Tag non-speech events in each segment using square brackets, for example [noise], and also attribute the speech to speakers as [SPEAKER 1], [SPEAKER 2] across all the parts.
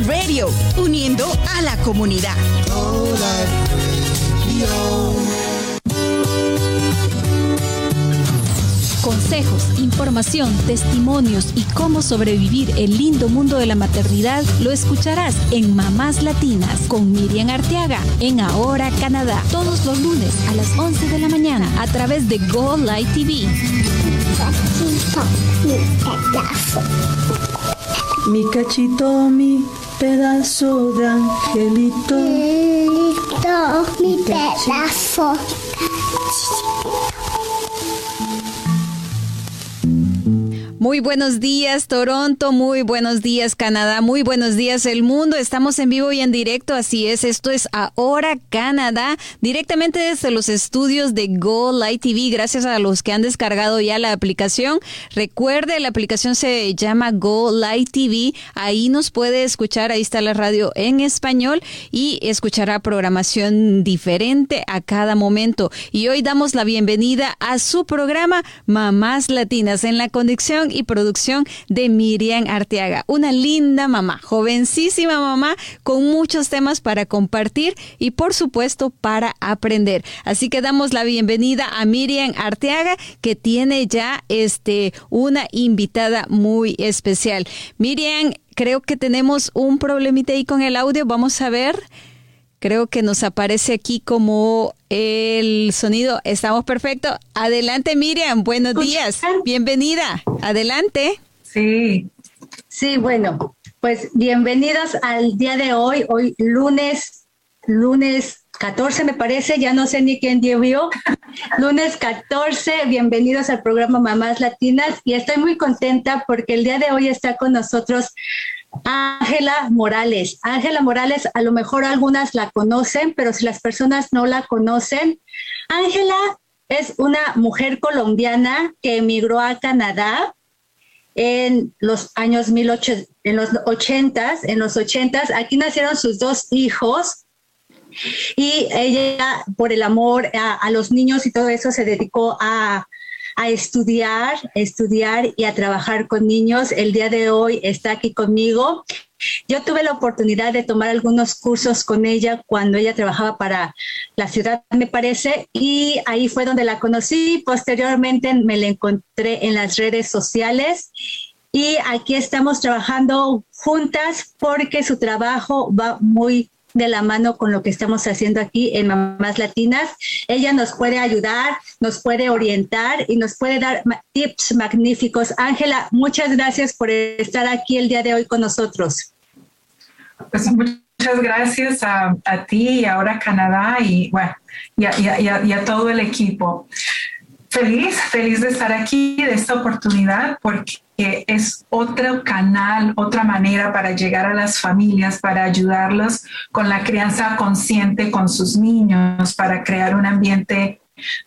[SPEAKER 1] Radio, uniendo a la comunidad.
[SPEAKER 2] Consejos, información, testimonios y cómo sobrevivir el lindo mundo de la maternidad lo escucharás en Mamás Latinas con Miriam Arteaga en Ahora Canadá, todos los lunes a las 11 de la mañana a través de Go Light TV.
[SPEAKER 3] Mi cachito, mi pedazo de angelito.
[SPEAKER 4] mi pedazo.
[SPEAKER 2] Muy buenos días Toronto, muy buenos días Canadá, muy buenos días el mundo. Estamos en vivo y en directo, así es. Esto es Ahora Canadá, directamente desde los estudios de Go Light TV. Gracias a los que han descargado ya la aplicación. Recuerde, la aplicación se llama Go Light TV. Ahí nos puede escuchar, ahí está la radio en español y escuchará programación diferente a cada momento. Y hoy damos la bienvenida a su programa Mamás Latinas en la conexión y producción de Miriam Arteaga. Una linda mamá, jovencísima mamá, con muchos temas para compartir y por supuesto para aprender. Así que damos la bienvenida a Miriam Arteaga, que tiene ya este una invitada muy especial. Miriam, creo que tenemos un problemita ahí con el audio. Vamos a ver. Creo que nos aparece aquí como el sonido. Estamos perfecto. Adelante, Miriam. Buenos días. Bienvenida. Adelante.
[SPEAKER 5] Sí, sí, bueno, pues bienvenidos al día de hoy. Hoy lunes, lunes 14 me parece, ya no sé ni quién vio. [laughs] Lunes 14, bienvenidos al programa Mamás Latinas y estoy muy contenta porque el día de hoy está con nosotros Ángela Morales. Ángela Morales, a lo mejor algunas la conocen, pero si las personas no la conocen, Ángela es una mujer colombiana que emigró a Canadá en los años 18, en los 80, en los 80, aquí nacieron sus dos hijos y ella por el amor a los niños y todo eso se dedicó a a estudiar, estudiar y a trabajar con niños. El día de hoy está aquí conmigo. Yo tuve la oportunidad de tomar algunos cursos con ella cuando ella trabajaba para la ciudad, me parece, y ahí fue donde la conocí. Posteriormente me la encontré en las redes sociales y aquí estamos trabajando juntas porque su trabajo va muy de la mano con lo que estamos haciendo aquí en Mamás Latinas. Ella nos puede ayudar, nos puede orientar y nos puede dar tips magníficos. Ángela, muchas gracias por estar aquí el día de hoy con nosotros.
[SPEAKER 6] Pues muchas gracias a, ti y ahora a Canadá y bueno, y a todo el equipo. Feliz, feliz de estar aquí, de esta oportunidad, porque es otro canal, otra manera para llegar a las familias, para ayudarlos con la crianza consciente con sus niños, para crear un ambiente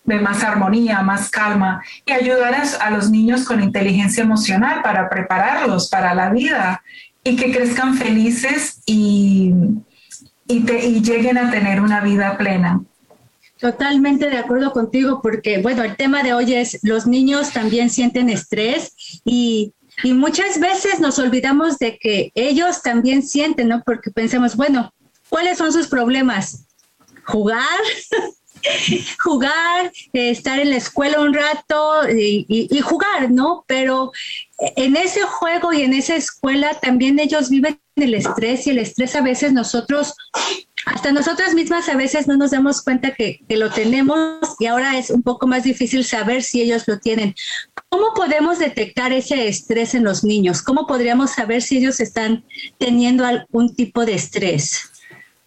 [SPEAKER 6] de más armonía, más calma y ayudar a, los niños con inteligencia emocional para prepararlos para la vida y que crezcan felices y, y lleguen a tener una vida plena.
[SPEAKER 5] Totalmente de acuerdo contigo, porque bueno, el tema de hoy es los niños también sienten estrés y, y muchas veces nos olvidamos de que ellos también sienten, ¿no? Porque pensamos, bueno, ¿cuáles son sus problemas? Jugar, [laughs] jugar, estar en la escuela un rato y, y, jugar, ¿no? Pero en ese juego y en esa escuela también ellos viven el estrés y el estrés a veces nosotros hasta nosotras mismas a veces no nos damos cuenta que, lo tenemos y ahora es un poco más difícil saber si ellos lo tienen. ¿Cómo podemos detectar ese estrés en los niños? ¿Cómo podríamos saber si ellos están teniendo algún tipo de estrés?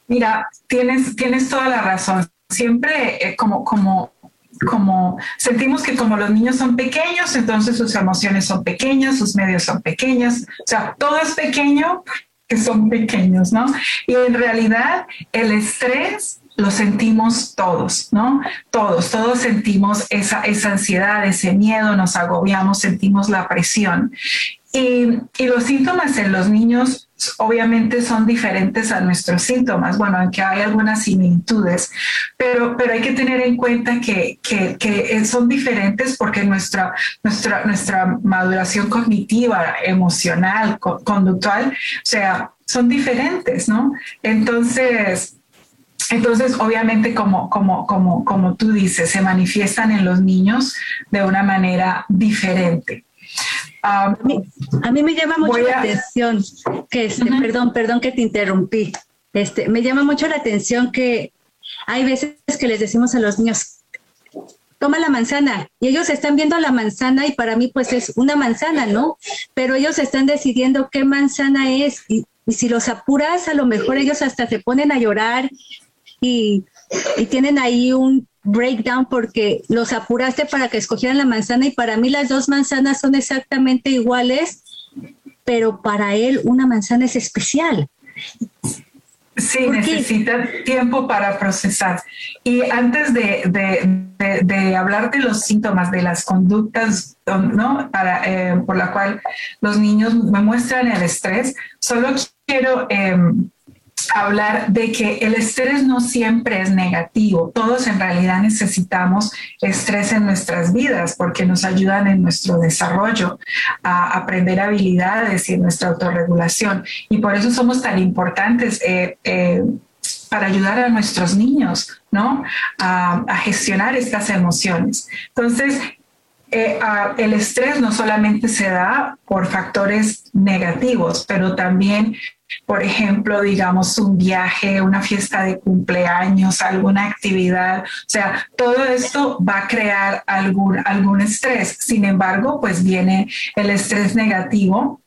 [SPEAKER 6] Mira, tienes, tienes toda la razón. Siempre eh, como, como como sentimos que como los niños son pequeños, entonces sus emociones son pequeñas, sus medios son pequeños, o sea, todo es pequeño que son pequeños, ¿no? Y en realidad el estrés lo sentimos todos, ¿no? Todos, todos sentimos esa, esa ansiedad, ese miedo, nos agobiamos, sentimos la presión. Y, y, los síntomas en los niños obviamente son diferentes a nuestros síntomas, bueno, aunque hay algunas similitudes, pero, pero hay que tener en cuenta que, que, que son diferentes porque nuestra, nuestra, nuestra maduración cognitiva, emocional, conductual, o sea, son diferentes, ¿no? Entonces, entonces, obviamente, como, como, como, como tú dices, se manifiestan en los niños de una manera diferente.
[SPEAKER 5] A, mí, me llama mucho la atención que, este, perdón, perdón que te interrumpí. Este, me llama mucho la atención que hay veces que les decimos a los niños, toma la manzana, y ellos están viendo la manzana y para mí pues es una manzana, ¿no? Pero ellos están decidiendo qué manzana es y, y si los apuras, a lo mejor ellos hasta se ponen a llorar y, tienen ahí un breakdown porque los apuraste para que escogieran la manzana y para mí las dos manzanas son exactamente iguales, pero para él una manzana es especial.
[SPEAKER 6] Sí, necesita tiempo para procesar. Y antes de, de, de, hablar de los síntomas, de las conductas ¿no? Para, eh, por la cual los niños me muestran el estrés, solo quiero... Em, hablar de que el estrés no siempre es negativo. Todos en realidad necesitamos estrés en nuestras vidas porque nos ayudan en nuestro desarrollo, a aprender habilidades y en nuestra autorregulación. Y por eso somos tan importantes. Eh, eh, para ayudar a nuestros niños, ¿no? A, gestionar estas emociones. Entonces, eh, el estrés no solamente se da por factores negativos, pero también por ejemplo, digamos, un viaje, una fiesta de cumpleaños, alguna actividad. O sea, todo esto va a crear algún, algún estrés. Sin embargo, pues viene el estrés negativo,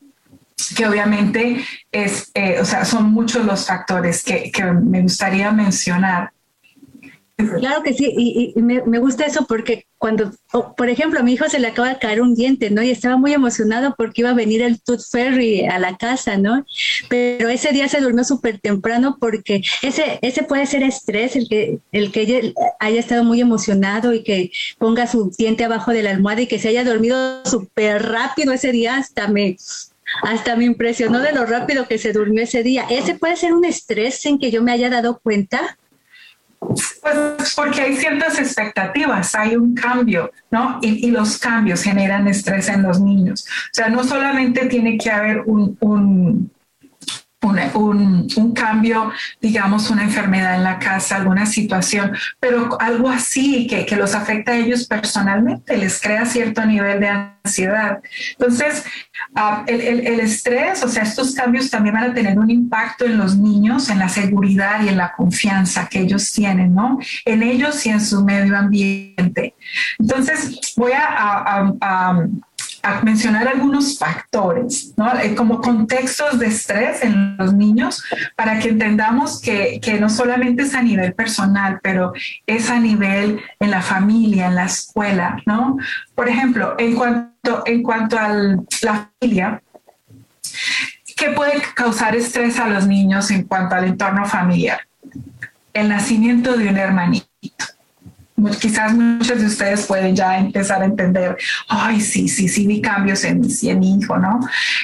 [SPEAKER 6] que obviamente es, eh, o sea, son muchos los factores que, que me gustaría mencionar.
[SPEAKER 5] Claro que sí, y, me, gusta eso porque cuando, por ejemplo, mi hijo se le acaba de caer un diente, ¿no? Y estaba muy emocionado porque iba a venir el Tooth Fairy a la casa, ¿no? Pero ese día se durmió súper temprano porque ese, ese puede ser estrés, el que, el que haya estado muy emocionado y que ponga su diente abajo de la almohada y que se haya dormido súper rápido ese día, hasta me, hasta me impresionó de lo rápido que se durmió ese día. Ese puede ser un estrés en que yo me haya dado cuenta
[SPEAKER 6] pues porque hay ciertas expectativas, hay un cambio, ¿no? Y, los cambios generan estrés en los niños. O sea, no solamente tiene que haber un, un un, un, cambio, digamos, una enfermedad en la casa, alguna situación, pero algo así que, que, los afecta a ellos personalmente, les crea cierto nivel de ansiedad. Entonces, uh, el, el, estrés, o sea, estos cambios también van a tener un impacto en los niños, en la seguridad y en la confianza que ellos tienen, ¿no? En ellos y en su medio ambiente. Entonces, voy a mencionar algunos factores, ¿no? Eh, como contextos de estrés en los niños, para que entendamos que, que, no solamente es a nivel personal, pero es a nivel en la familia, en la escuela, ¿no? Por ejemplo, en cuanto, en cuanto a la familia, ¿qué puede causar estrés a los niños en cuanto al entorno familiar? El nacimiento de un hermanito quizás muchos de ustedes pueden ya empezar a entender, ay, sí, sí, sí, vi cambios en, en mi hijo, ¿no?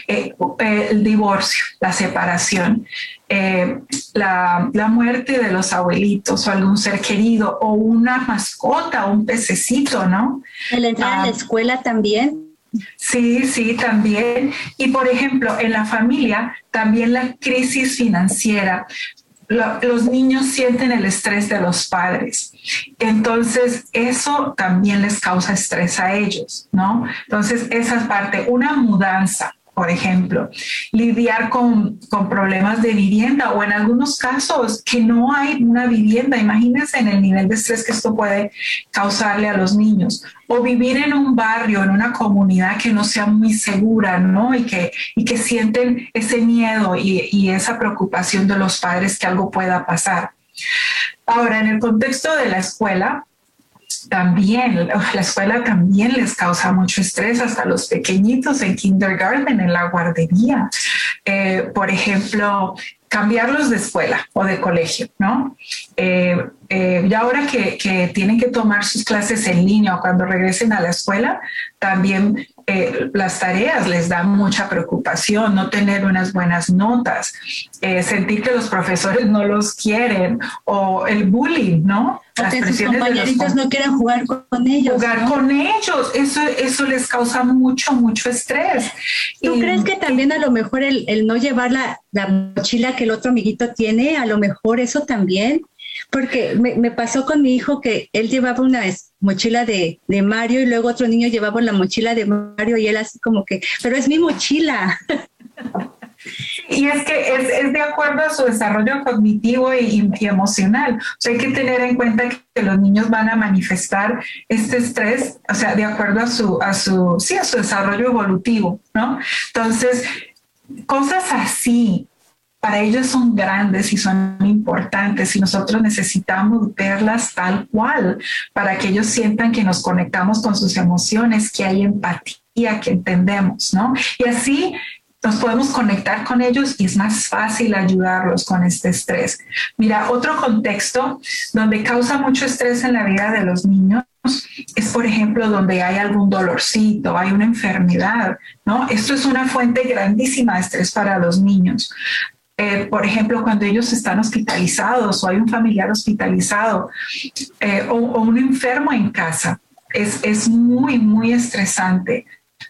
[SPEAKER 6] Eh, eh, el divorcio, la separación, eh, la, la, muerte de los abuelitos o algún ser querido o una mascota, un pececito, ¿no?
[SPEAKER 5] El entrar a la ah. escuela también.
[SPEAKER 6] Sí, sí, también. Y por ejemplo, en la familia, también la crisis financiera los niños sienten el estrés de los padres. Entonces, eso también les causa estrés a ellos, ¿no? Entonces, esa es parte, una mudanza, por ejemplo, lidiar con, con, problemas de vivienda o en algunos casos que no hay una vivienda. Imagínense en el nivel de estrés que esto puede causarle a los niños. O vivir en un barrio, en una comunidad que no sea muy segura, ¿no? Y que, y que sienten ese miedo y, y esa preocupación de los padres que algo pueda pasar. Ahora, en el contexto de la escuela, también, la escuela también les causa mucho estrés hasta los pequeñitos en kindergarten, en la guardería. Eh, por ejemplo, cambiarlos de escuela o de colegio, ¿no? Eh, eh, y ahora que, que, tienen que tomar sus clases en línea o cuando regresen a la escuela, también eh, las tareas les da mucha preocupación, no tener unas buenas notas, eh, sentir que los profesores no los quieren o el bullying, ¿no?
[SPEAKER 5] Las de los no quieren jugar con ellos.
[SPEAKER 6] Jugar con ellos, eso, eso les causa mucho, mucho estrés.
[SPEAKER 5] ¿Tú crees que también a lo mejor el, el no llevar la, la, mochila que el otro amiguito tiene, a lo mejor eso también? Porque me, pasó con mi hijo que él llevaba una mochila de, de, Mario y luego otro niño llevaba la mochila de Mario y él así como que, pero es mi mochila.
[SPEAKER 6] Y es que es, de acuerdo a su desarrollo cognitivo y, emocional. O hay que tener en cuenta que los niños van a manifestar este estrés, o sea, de acuerdo a su, a su, sí, a su desarrollo evolutivo, ¿no? Entonces, cosas así, para ellos son grandes y son importantes y nosotros necesitamos verlas tal cual para que ellos sientan que nos conectamos con sus emociones, que hay empatía, que entendemos, ¿no? Y así nos podemos conectar con ellos y es más fácil ayudarlos con este estrés. Mira, otro contexto donde causa mucho estrés en la vida de los niños es, por ejemplo, donde hay algún dolorcito, hay una enfermedad, ¿no? Esto es una fuente grandísima de estrés para los niños. Eh, por ejemplo, cuando ellos están hospitalizados o hay un familiar hospitalizado eh, o, un enfermo en casa, es, es muy, muy estresante,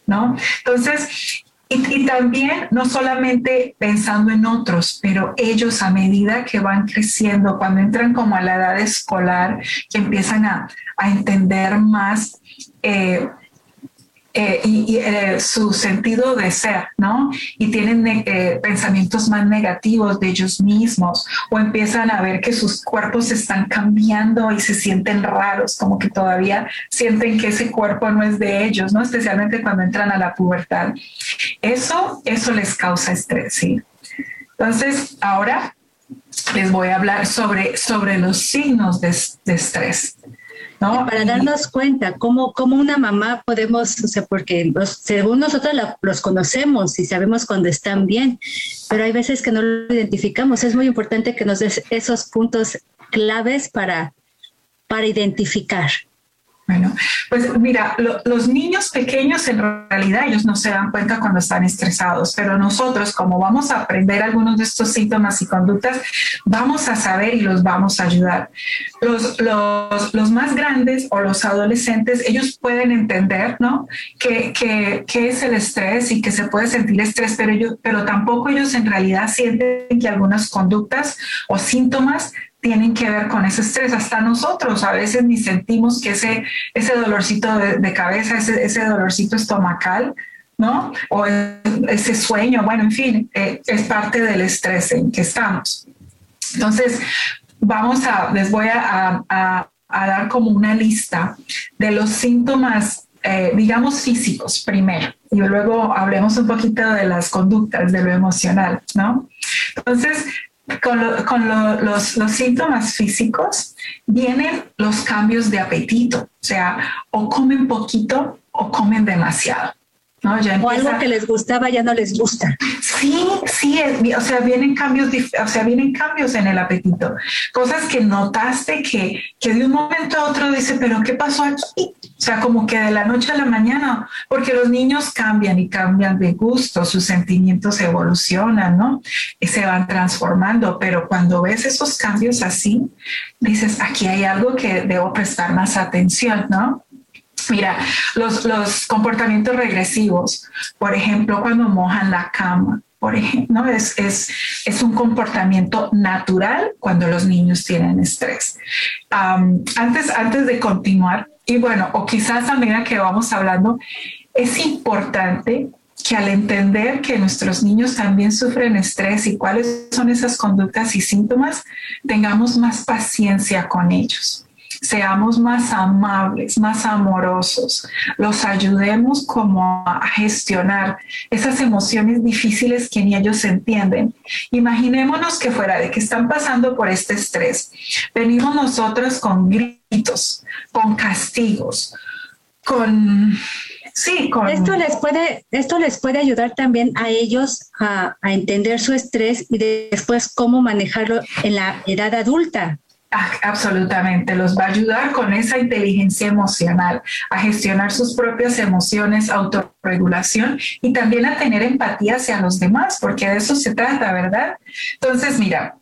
[SPEAKER 6] ¿no? Entonces, y, también no solamente pensando en otros, pero ellos a medida que van creciendo, cuando entran como a la edad escolar, empiezan a, a entender más eh, eh, y, eh, su sentido de ser, ¿no? Y tienen eh, pensamientos más negativos de ellos mismos o empiezan a ver que sus cuerpos están cambiando y se sienten raros, como que todavía sienten que ese cuerpo no es de ellos, ¿no? Especialmente cuando entran a la pubertad. Eso, eso les causa estrés, ¿sí? Entonces, ahora les voy a hablar sobre, sobre los signos de, de estrés.
[SPEAKER 5] Para darnos cuenta cómo, una mamá podemos, o sea, porque los, según nosotros los conocemos y sabemos cuando están bien, pero hay veces que no lo identificamos. Es muy importante que nos des esos puntos claves para, para identificar.
[SPEAKER 6] Bueno, pues mira, lo, los niños pequeños en realidad ellos no se dan cuenta cuando están estresados, pero nosotros como vamos a aprender algunos de estos síntomas y conductas, vamos a saber y los vamos a ayudar. Los, los, los más grandes o los adolescentes, ellos pueden entender, ¿no? Que, que, que, es el estrés y que se puede sentir estrés, pero, ellos, pero tampoco ellos en realidad sienten que algunas conductas o síntomas tienen que ver con ese estrés. Hasta nosotros a veces ni sentimos que ese, ese dolorcito de, de cabeza, ese, ese, dolorcito estomacal, ¿no? O ese sueño, bueno, en fin, eh, es parte del estrés en que estamos. Entonces, vamos a, les voy a, a, a dar como una lista de los síntomas, eh, digamos, físicos primero, y luego hablemos un poquito de las conductas, de lo emocional, ¿no? Entonces, con, lo, con lo, los, los, síntomas físicos vienen los cambios de apetito, o sea, o comen poquito o comen demasiado. ¿No?
[SPEAKER 5] Ya. O algo que les gustaba ya no les gusta.
[SPEAKER 6] Sí, sí, o sea, vienen cambios, o sea, vienen cambios en el apetito. Cosas que notaste que, que de un momento a otro dice, pero ¿qué pasó aquí? O sea, como que de la noche a la mañana, porque los niños cambian y cambian de gusto, sus sentimientos evolucionan, ¿no? Y se van transformando, pero cuando ves esos cambios así, dices, aquí hay algo que debo prestar más atención, ¿no? Mira, los, los comportamientos regresivos, por ejemplo, cuando mojan la cama, por ejemplo, ¿no? es, es, es, un comportamiento natural cuando los niños tienen estrés. Antes, antes de continuar, y bueno, o quizás a que vamos hablando, es importante que al entender que nuestros niños también sufren estrés y cuáles son esas conductas y síntomas, tengamos más paciencia con ellos seamos más amables, más amorosos, los ayudemos como a gestionar esas emociones difíciles que ni ellos entienden. Imaginémonos que fuera de que están pasando por este estrés, venimos nosotros con gritos, con castigos, con Sí, con...
[SPEAKER 5] esto les puede esto les puede ayudar también a ellos a, a entender su estrés y después cómo manejarlo en la edad adulta
[SPEAKER 6] absolutamente, los va a ayudar con esa inteligencia emocional, a gestionar sus propias emociones, autorregulación y también a tener empatía hacia los demás, porque de eso se trata, ¿verdad? Entonces, mira,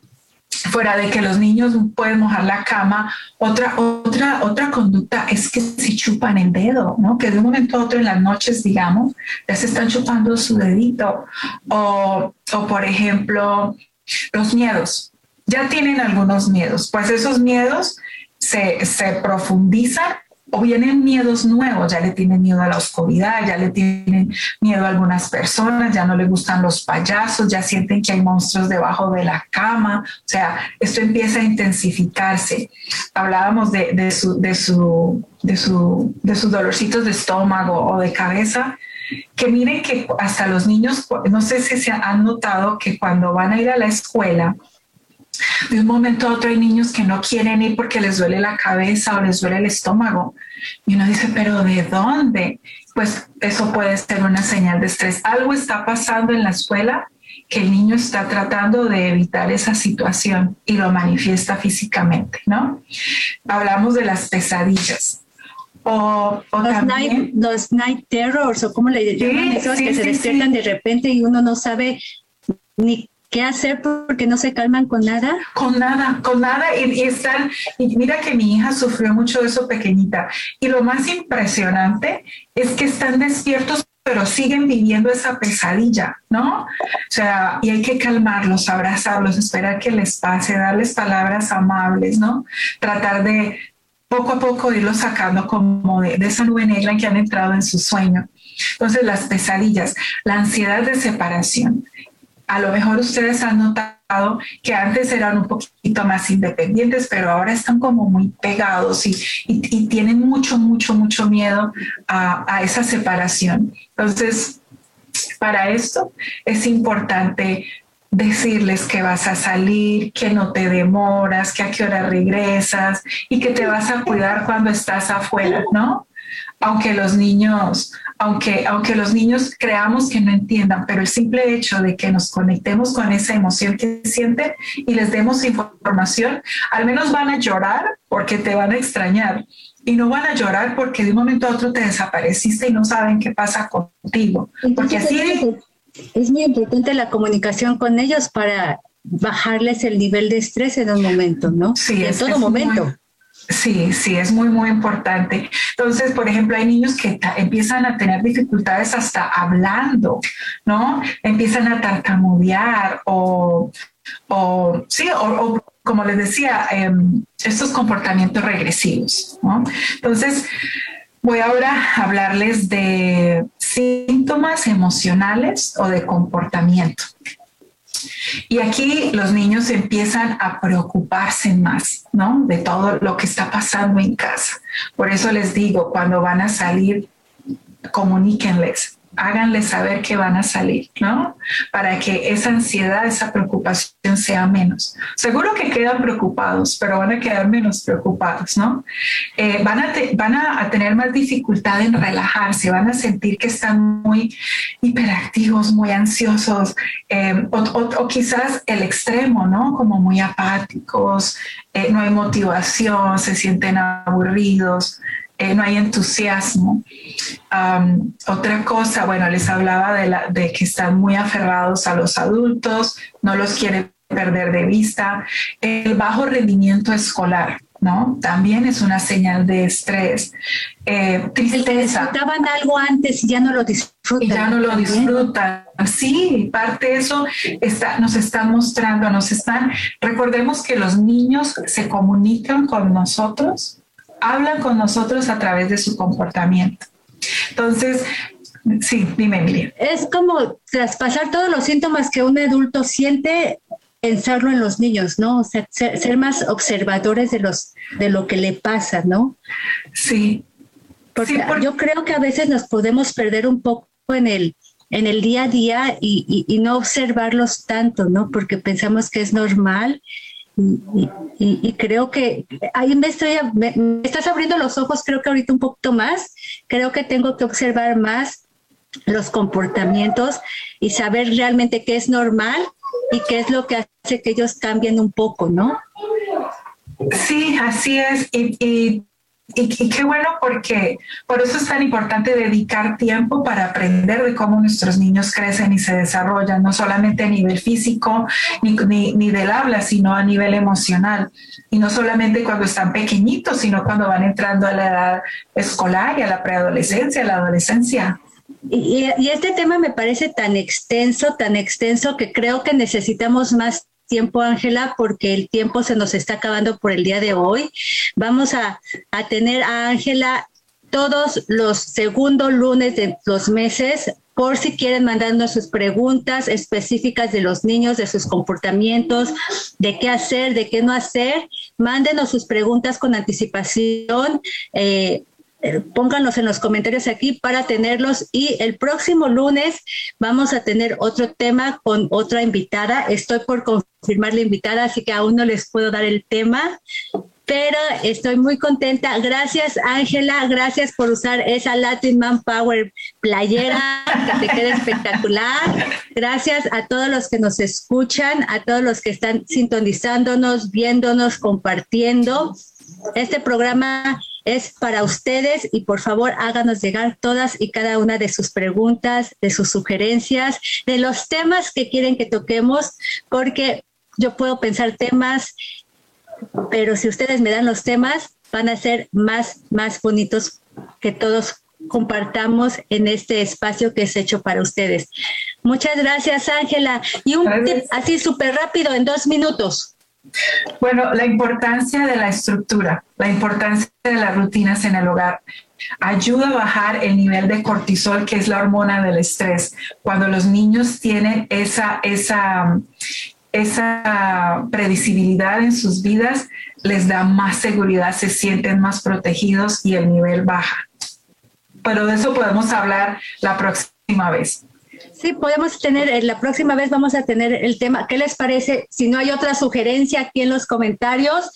[SPEAKER 6] fuera de que los niños pueden mojar la cama, otra, otra, otra conducta es que se chupan el dedo, ¿no? Que de un momento a otro en las noches, digamos, ya se están chupando su dedito. O, o por ejemplo, los miedos ya tienen algunos miedos, pues esos miedos se, se profundizan o vienen miedos nuevos, ya le tienen miedo a la oscuridad, ya le tienen miedo a algunas personas, ya no le gustan los payasos, ya sienten que hay monstruos debajo de la cama, o sea, esto empieza a intensificarse. Hablábamos de, de, su, de, su, de, su, de sus dolorcitos de estómago o de cabeza, que miren que hasta los niños, no sé si se han notado que cuando van a ir a la escuela, de un momento a otro hay niños que no quieren ir porque les duele la cabeza o les duele el estómago. Y uno dice, pero ¿de dónde? Pues eso puede ser una señal de estrés. Algo está pasando en la escuela que el niño está tratando de evitar esa situación y lo manifiesta físicamente, ¿no? Hablamos de las pesadillas.
[SPEAKER 5] O, los, night, los, night, terrors, o como le llaman esos que se despiertan de repente y uno no sabe ni ¿Qué hacer porque no se calman con nada?
[SPEAKER 6] Con nada, con nada. Y, están, y mira que mi hija sufrió mucho de eso pequeñita. Y lo más impresionante es que están despiertos, pero siguen viviendo esa pesadilla, ¿no? O sea, y hay que calmarlos, abrazarlos, esperar que les pase, darles palabras amables, ¿no? Tratar de poco a poco irlos sacando como de, de esa nube negra en que han entrado en su sueño. Entonces, las pesadillas, la ansiedad de separación, a lo mejor ustedes han notado que antes eran un poquito más independientes, pero ahora están como muy pegados y, tienen mucho, mucho, mucho miedo a, esa separación. Entonces, para esto es importante decirles que vas a salir, que no te demoras, que a qué hora regresas y que te vas a cuidar cuando estás afuera, ¿no? Aunque los niños aunque, aunque los niños creamos que no entiendan, pero el simple hecho de que nos conectemos con esa emoción que sienten y les demos información, al menos van a llorar porque te van a extrañar y no van a llorar porque de un momento a otro te desapareciste y no saben qué pasa contigo. porque así
[SPEAKER 5] es muy importante la comunicación con ellos para bajarles el nivel de estrés en un momento, ¿no?
[SPEAKER 6] Sí,
[SPEAKER 5] en todo momento.
[SPEAKER 6] Sí, sí, es muy, muy importante. Entonces, por ejemplo, hay niños que empiezan a tener dificultades hasta hablando, ¿no? Empiezan a tartamudear o, sí, o, como les decía, em, estos comportamientos regresivos, ¿no? Entonces, voy ahora a hablarles de síntomas emocionales o de comportamiento. Y aquí los niños empiezan a preocuparse más, ¿no? De todo lo que está pasando en casa. Por eso les digo, cuando van a salir, comuníquenles, háganles saber que van a salir, ¿no? Para que esa ansiedad, esa preocupación sea menos. Seguro que quedan preocupados, pero van a quedar menos preocupados, ¿no? Eh, van, a van a, tener más dificultad en relajarse, van a sentir que están muy hiperactivos, muy ansiosos, eh, o, quizás el extremo, ¿no? Como muy apáticos, eh, no hay motivación, se sienten aburridos. Eh, no hay entusiasmo. otra cosa, bueno, les hablaba de, la, de que están muy aferrados a los adultos, no los quieren perder de vista. El bajo rendimiento escolar, ¿no? También es una señal de estrés.
[SPEAKER 5] Eh, tristeza. Disfrutaban algo antes y ya no lo disfrutan.
[SPEAKER 6] Y ya no lo disfrutan. Sí, parte de eso está, nos están mostrando, nos están, recordemos que los niños se comunican con nosotros hablan con nosotros a través de su comportamiento. Entonces, sí, dime, Emilia.
[SPEAKER 5] Es como traspasar todos los síntomas que un adulto siente, pensarlo en los niños, ¿no? O sea, ser, más observadores de, los, de lo que le pasa, ¿no?
[SPEAKER 6] Sí.
[SPEAKER 5] Porque yo creo que a veces nos podemos perder un poco en el, en el día a día y, y no observarlos tanto, ¿no? Porque pensamos que es normal y, creo que ahí me, estoy, estás abriendo los ojos, creo que ahorita un poquito más, creo que tengo que observar más los comportamientos y saber realmente qué es normal y qué es lo que hace que ellos cambien un poco, ¿no?
[SPEAKER 6] Sí, así es. Qué bueno porque por eso es tan importante dedicar tiempo para aprender de cómo nuestros niños crecen y se desarrollan, no solamente a nivel físico ni, ni, ni, del habla, sino a nivel emocional. Y no solamente cuando están pequeñitos, sino cuando van entrando a la edad escolar y a la preadolescencia, a la adolescencia.
[SPEAKER 5] Y, y, este tema me parece tan extenso, tan extenso que creo que necesitamos más tiempo, Ángela, porque el tiempo se nos está acabando por el día de hoy. Vamos a, a tener a Ángela todos los segundos lunes de los meses por si quieren mandarnos sus preguntas específicas de los niños, de sus comportamientos, de qué hacer, de qué no hacer. Mándenos sus preguntas con anticipación. Eh, eh, pónganlos en los comentarios aquí para tenerlos y el próximo lunes vamos a tener otro tema con otra invitada. Estoy por confirmar la invitada, así que aún no les puedo dar el tema, pero estoy muy contenta. Gracias Ángela, gracias por usar esa Latin Man Power playera que te queda espectacular. Gracias a todos los que nos escuchan, a todos los que están sintonizándonos, viéndonos, compartiendo. Este programa es para ustedes y por favor háganos llegar todas y cada una de sus preguntas, de sus sugerencias, de los temas que quieren que toquemos, porque yo puedo pensar temas, pero si ustedes me dan los temas, van a ser más, más bonitos que todos compartamos en este espacio que es hecho para ustedes. Muchas gracias, Ángela. Y un tip así súper rápido, en dos minutos.
[SPEAKER 6] Bueno, la importancia de la estructura, la importancia de las rutinas en el hogar ayuda a bajar el nivel de cortisol, que es la hormona del estrés. Cuando los niños tienen esa, esa, esa predecibilidad en sus vidas, les da más seguridad, se sienten más protegidos y el nivel baja. Pero de eso podemos hablar la próxima vez.
[SPEAKER 5] Sí, podemos tener, eh, la próxima vez vamos a tener el tema. ¿Qué les parece? Si no hay otra sugerencia aquí en los comentarios,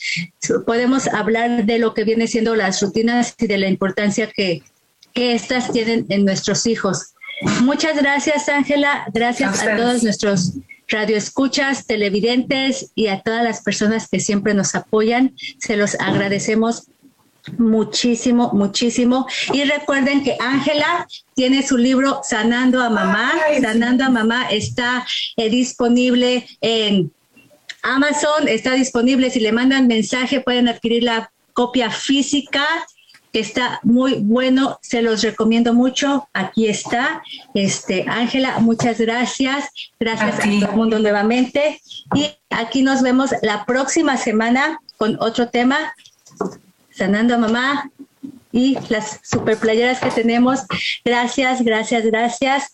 [SPEAKER 5] podemos hablar de lo que viene siendo las rutinas y de la importancia que, que estas tienen en nuestros hijos. Muchas gracias, Ángela. Gracias a, a todos nuestros radioescuchas, televidentes y a todas las personas que siempre nos apoyan. Se los agradecemos muchísimo, muchísimo. Y recuerden que Ángela tiene su libro Sanando a Mamá. Sanando a Mamá está eh, disponible en Amazon, está disponible. Si le mandan mensaje, pueden adquirir la copia física que está muy bueno, se los recomiendo mucho. Aquí está. Este, Ángela, muchas gracias. Gracias a, a todo el mundo nuevamente. Y aquí nos vemos la próxima semana con otro tema sanando a mamá y las super playeras que tenemos. Gracias, gracias, gracias.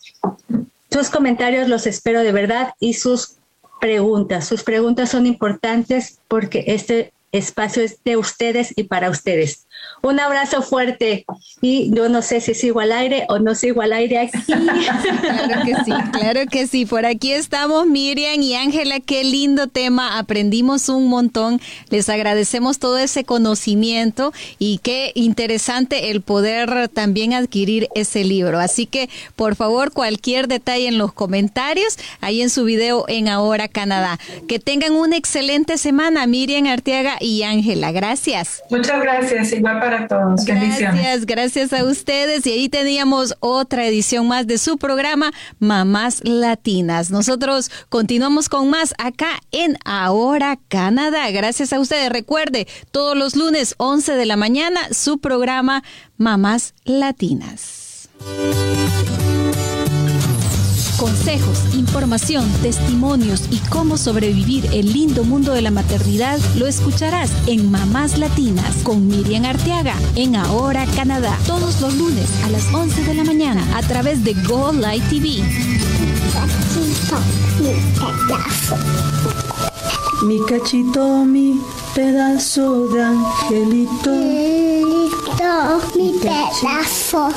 [SPEAKER 5] Sus comentarios los espero de verdad y sus preguntas. Sus preguntas son importantes porque este espacio es de ustedes y para ustedes. Un abrazo fuerte y yo no sé si sigo al aire o no sigo al aire aquí. [laughs]
[SPEAKER 2] Claro que sí, claro que sí. Por aquí estamos Miriam y Ángela, qué lindo tema, aprendimos un montón, les agradecemos todo ese conocimiento y qué interesante el poder también adquirir ese libro. Así que por favor cualquier detalle en los comentarios, ahí en su video en Ahora Canadá. Que tengan una excelente semana, Miriam Arteaga y Ángela. Gracias.
[SPEAKER 6] Muchas gracias, igual para todos.
[SPEAKER 2] Gracias, gracias a ustedes. Y ahí teníamos otra edición más de su programa Mamás Latinas. Nosotros continuamos con más acá en Ahora Canadá. Gracias a ustedes. Recuerde, todos los lunes 11 de la mañana, su programa Mamás Latinas. Consejos, información, testimonios y cómo sobrevivir el lindo mundo de la maternidad lo escucharás en Mamás Latinas con Miriam Arteaga en Ahora Canadá, todos los lunes a las 11 de la mañana a través de Go Light TV.
[SPEAKER 3] Mi cachito, mi pedazo de angelito.
[SPEAKER 4] mi pedazo.